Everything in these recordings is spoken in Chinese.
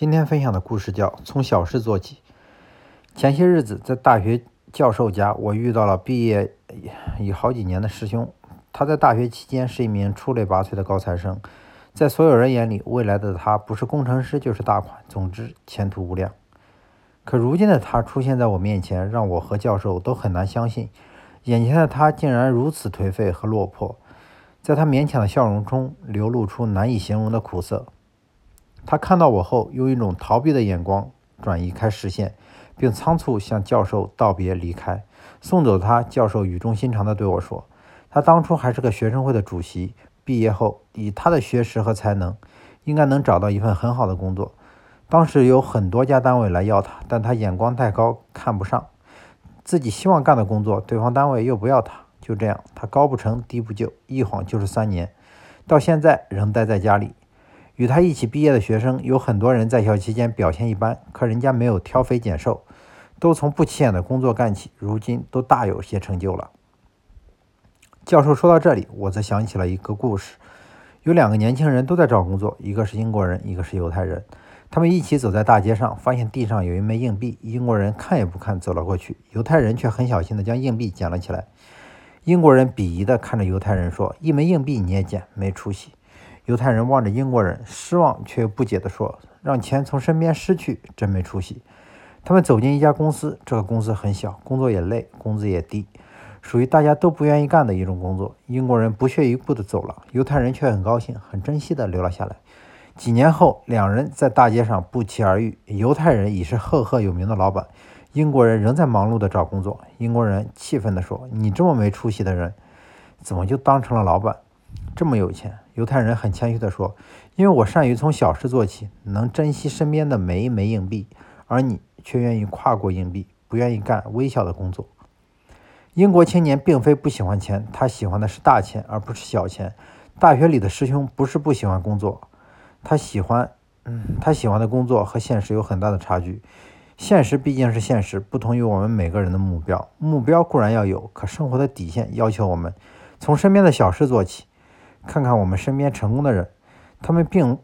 今天分享的故事叫《从小事做起》。前些日子在大学教授家，我遇到了毕业已好几年的师兄。他在大学期间是一名出类拔萃的高材生，在所有人眼里，未来的他不是工程师就是大款，总之前途无量。可如今的他出现在我面前，让我和教授都很难相信，眼前的他竟然如此颓废和落魄。在他勉强的笑容中，流露出难以形容的苦涩。他看到我后，用一种逃避的眼光转移开视线，并仓促向教授道别离开。送走他，教授语重心长地对我说：“他当初还是个学生会的主席，毕业后以他的学识和才能，应该能找到一份很好的工作。当时有很多家单位来要他，但他眼光太高，看不上自己希望干的工作，对方单位又不要他。就这样，他高不成低不就，一晃就是三年，到现在仍待在家里。”与他一起毕业的学生有很多人在校期间表现一般，可人家没有挑肥拣瘦，都从不起眼的工作干起，如今都大有些成就了。教授说到这里，我则想起了一个故事：有两个年轻人都在找工作，一个是英国人，一个是犹太人。他们一起走在大街上，发现地上有一枚硬币，英国人看也不看走了过去，犹太人却很小心地将硬币捡了起来。英国人鄙夷地看着犹太人说：“一枚硬币你也捡，没出息。”犹太人望着英国人，失望却不解地说：“让钱从身边失去，真没出息。”他们走进一家公司，这个公司很小，工作也累，工资也低，属于大家都不愿意干的一种工作。英国人不屑一顾地走了，犹太人却很高兴、很珍惜地留了下来。几年后，两人在大街上不期而遇。犹太人已是赫赫有名的老板，英国人仍在忙碌地找工作。英国人气愤地说：“你这么没出息的人，怎么就当成了老板？这么有钱？”犹太人很谦虚地说：“因为我善于从小事做起，能珍惜身边的每一枚硬币，而你却愿意跨过硬币，不愿意干微小的工作。”英国青年并非不喜欢钱，他喜欢的是大钱，而不是小钱。大学里的师兄不是不喜欢工作，他喜欢，嗯，他喜欢的工作和现实有很大的差距。现实毕竟是现实，不同于我们每个人的目标。目标固然要有，可生活的底线要求我们从身边的小事做起。看看我们身边成功的人，他们并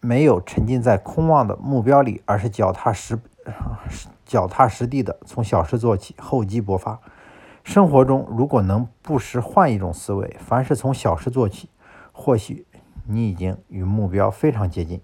没有沉浸在空妄的目标里，而是脚踏实 脚踏实地的从小事做起，厚积薄发。生活中如果能不时换一种思维，凡是从小事做起，或许你已经与目标非常接近。